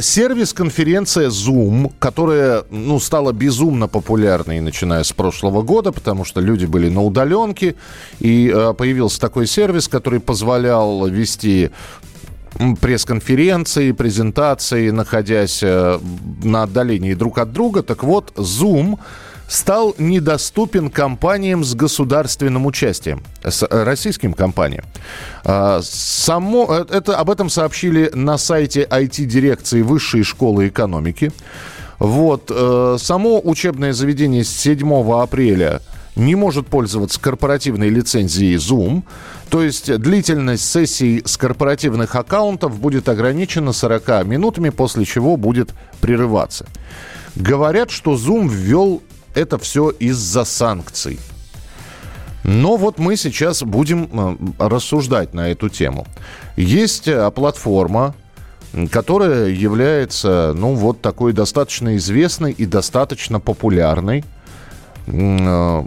Сервис конференция Zoom, которая ну, стала безумно популярной, начиная с прошлого года, потому что люди были на удаленке, и э, появился такой сервис, который позволял вести пресс-конференции, презентации, находясь э, на отдалении друг от друга. Так вот, Zoom стал недоступен компаниям с государственным участием, с э, российским компаниям. А, Само, э, это, об этом сообщили на сайте IT-дирекции Высшей школы экономики. Вот, э, само учебное заведение с 7 апреля не может пользоваться корпоративной лицензией Zoom. То есть длительность сессий с корпоративных аккаунтов будет ограничена 40 минутами, после чего будет прерываться. Говорят, что Zoom ввел это все из-за санкций. Но вот мы сейчас будем э, рассуждать на эту тему. Есть э, платформа, которая является, ну, вот такой достаточно известной и достаточно популярной. Э,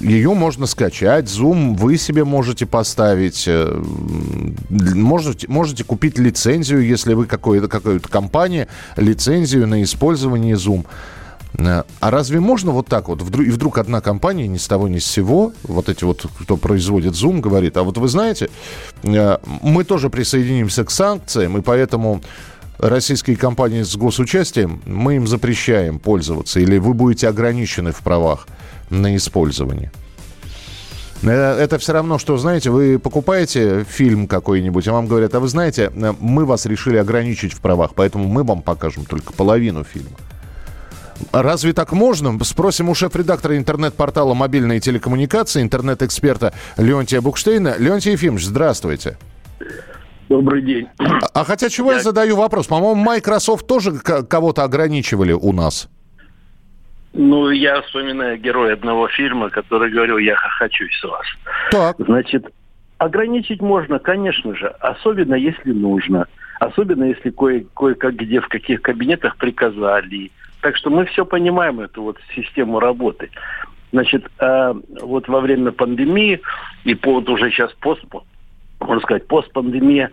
Ее можно скачать, Zoom вы себе можете поставить, можете, можете купить лицензию, если вы какой-то, какая-то компания, лицензию на использование Zoom. А разве можно вот так вот? Вдруг, и вдруг одна компания ни с того ни с сего, вот эти вот, кто производит Zoom, говорит, а вот вы знаете, э, мы тоже присоединимся к санкциям, и поэтому российские компании с госучастием, мы им запрещаем пользоваться, или вы будете ограничены в правах на использование. Э, Это все равно, что, знаете, вы покупаете фильм какой-нибудь, а вам говорят, а вы знаете, э, мы вас решили ограничить в правах, поэтому мы вам покажем только половину фильма. Разве так можно? Спросим у шеф-редактора интернет-портала «Мобильные телекоммуникации», интернет-эксперта Леонтия Букштейна. Леонтий Ефимович, здравствуйте. Добрый день. А, хотя чего я... Я- задаю вопрос? По-моему, Microsoft тоже кого-то ограничивали у нас. Ну, я вспоминаю героя одного фильма, который говорил, я хохочусь с вас. Так. Значит, ограничить можно, конечно же, особенно если нужно. Особенно если кое- кое-как где, в каких кабинетах приказали. Так что мы все понимаем, эту вот систему работы. Значит, а, вот во время пандемии и по, вот уже сейчас пост, можно сказать, постпандемия,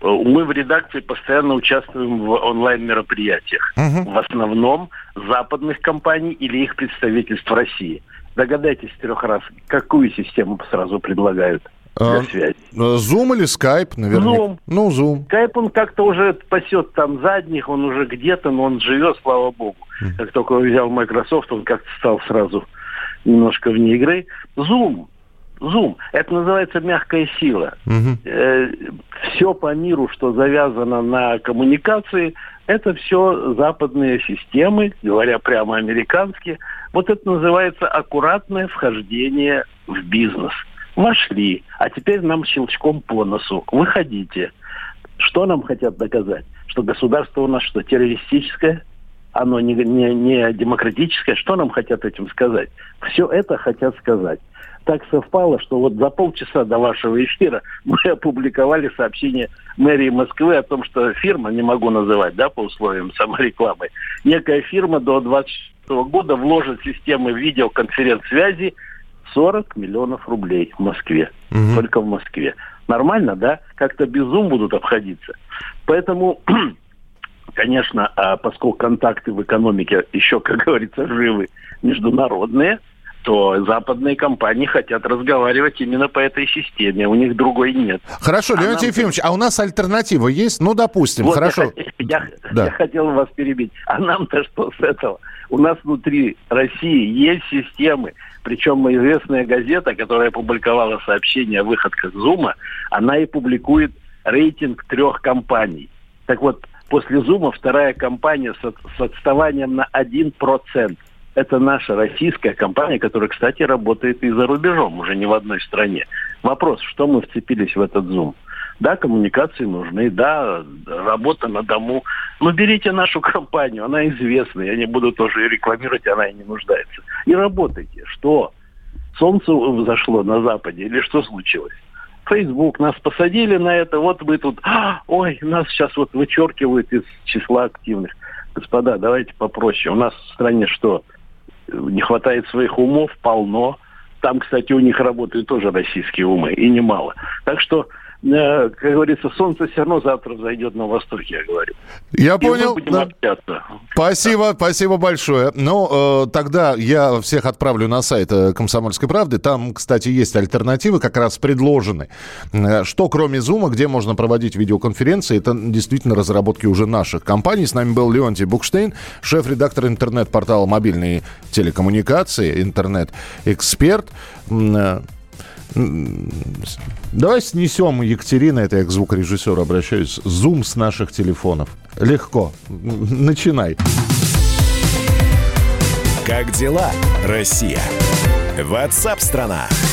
э, мы в редакции постоянно участвуем в онлайн-мероприятиях. Мгм. в основном западных компаний или их представительств России. Догадайтесь трех раз, какую систему сразу предлагают для А, связи. э, Zoom или Skype, наверное? Zoom. Ну, Zoom. Скайп, он как-то уже пасет там задних, он уже где-то, но он живет, слава богу. Как только он взял Microsoft, он как-то стал сразу немножко вне игры. Zoom. Zoom. Это называется мягкая сила. Мгм. все по миру, что завязано на коммуникации, это все западные системы, говоря прямо американские. Вот это называется аккуратное вхождение в бизнес. Вошли, а теперь нам щелчком по носу. Выходите. Что нам хотят доказать? Что государство у нас что, террористическое? Оно не, не, не демократическое? Что нам хотят этим сказать? Все это хотят сказать так совпало, что вот за полчаса до вашего эфира мы опубликовали сообщение мэрии Москвы о том, что фирма, не могу называть, да, по условиям саморекламы, некая фирма до 2026 года вложит системы видеоконференц-связи 40 миллионов рублей в Москве. Мгм. Только в Москве. Нормально, да? Как-то без Zoom будут обходиться. Поэтому конечно, а поскольку контакты в экономике еще, как говорится, живы, международные, то западные компании хотят разговаривать именно по этой системе. У них другой нет. Хорошо, А Леонтий нам- Ефимович, а у нас альтернатива есть? Ну, допустим, Вот я хорошо. хот- Я, Да. я хотел вас перебить. А нам-то что с этого? У нас внутри России есть системы. Причем известная газета, которая опубликовала сообщение о выходках Зума, она и публикует рейтинг трех компаний. Так вот, после Зума вторая компания с, с отставанием на 1%. Это наша российская компания, которая, кстати, работает и за рубежом, уже не в одной стране. Вопрос, что мы вцепились в этот Zoom? Да, коммуникации нужны, да, работа на дому. Но берите нашу компанию, она известная, я не буду тоже ее рекламировать, она и не нуждается. И работайте. Что? солнце взошло на Западе или что случилось? Facebook, нас посадили на это, вот мы тут, а, ой, нас сейчас вот вычеркивают из числа активных. Господа, давайте попроще. У нас в стране что, не хватает своих умов? Полно. Там, кстати, у них работают тоже российские умы, и немало. Так что как говорится, солнце все равно завтра зайдет на востоке, я говорю. Я и понял. Да. Спасибо, спасибо большое. Ну, э, тогда я всех отправлю на сайт э, «Комсомольской правды». Там, кстати, есть альтернативы, как раз предложены. Э, что, кроме Зума, где можно проводить видеоконференции, это действительно разработки уже наших компаний. С нами был Леонтий Букштейн, шеф-редактор интернет-портала «Мобильные телекоммуникации», интернет-эксперт. Давай снесем, Екатерина, это я к звукорежиссеру обращаюсь, зум с наших телефонов. Легко. Начинай. Как дела, Россия? Ватсап-страна! страна